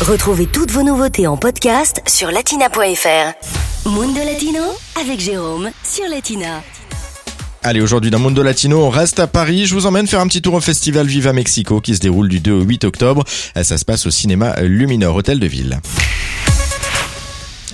Retrouvez toutes vos nouveautés en podcast sur latina.fr. Mundo Latino avec Jérôme sur Latina. Allez, aujourd'hui dans Mundo Latino, on reste à Paris. Je vous emmène faire un petit tour au festival Viva Mexico qui se déroule du 2 au 8 octobre. Ça se passe au cinéma Luminor, hôtel de ville.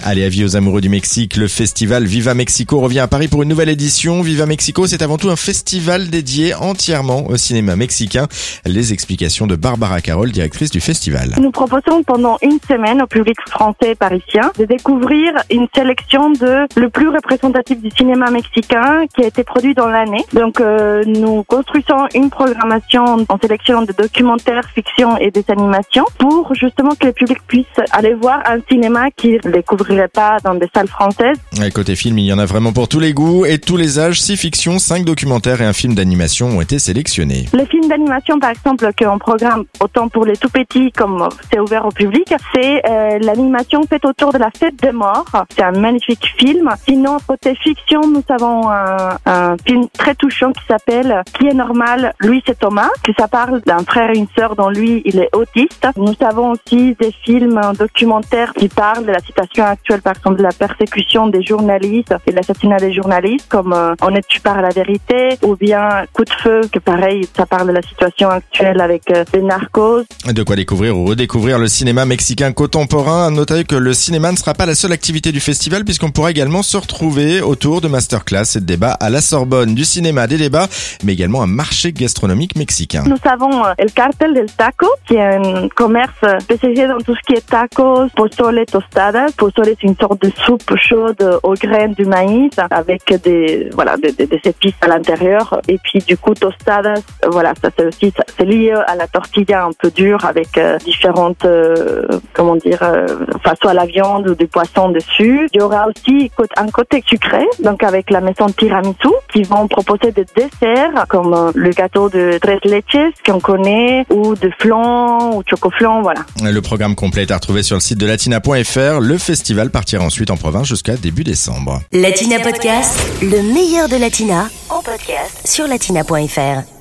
Allez, avis aux amoureux du Mexique, le festival Viva Mexico revient à Paris pour une nouvelle édition. Viva Mexico, c'est avant tout un festival dédié entièrement au cinéma mexicain. Les explications de Barbara Carole, directrice du festival. Nous proposons pendant une semaine au public français et parisien de découvrir une sélection de le plus représentatif du cinéma mexicain qui a été produit dans l'année. Donc euh, nous construisons une programmation en sélection de documentaires, fiction et des animations pour justement que le public puisse aller voir un cinéma qui découvrirait pas dans des salles françaises. Et côté film, il y en a vraiment pour tous les goûts et tous les âges. Six fictions, cinq documentaires et un film d'animation ont été sélectionnés. Les films d'animation, par exemple, qu'on programme autant pour les tout petits comme c'est ouvert au public, c'est euh, l'animation faite autour de la fête des morts. C'est un magnifique film. Sinon, côté fiction, nous avons un, un film très touchant qui s'appelle Qui est normal, lui c'est Thomas, que ça parle d'un frère et une sœur dont lui il est autiste. Nous avons aussi des films documentaires qui parlent de la situation actuelle, par exemple de la persécution des journalistes et l'assassinat des journalistes, comme euh, En es-tu par la vérité, ou bien Coup de feu, que pareil, ça parle de la situation actuelle avec euh, les narcos. De quoi découvrir ou redécouvrir le cinéma mexicain contemporain. Notez que le cinéma ne sera pas la seule activité du festival, puisqu'on pourra également se retrouver autour de masterclass et de débats à la Sorbonne, du cinéma, des débats, mais également un marché gastronomique mexicain. Nous avons euh, El Cartel del Taco, qui est un commerce spécialisé dans tout ce qui est tacos, pozole, tostadas. C'est une sorte de soupe chaude aux graines du maïs avec des voilà des, épices à l'intérieur. Et puis du coup tostadas, voilà, ça c'est aussi c'est lié à la tortilla un peu dure avec euh, différentes euh, comment dire, euh, enfin soit la viande ou du poisson dessus. Il y aura aussi un côté sucré, donc avec la maison Tiramisu qui vont proposer des desserts comme euh, le gâteau de tres leches qu'on connaît ou de flan ou chocoflan, voilà. Le programme complet est à retrouver sur le site de latina.fr. Le festival partira ensuite en province jusqu'à début décembre. Latina Podcast, le meilleur de Latina en podcast sur latina.fr.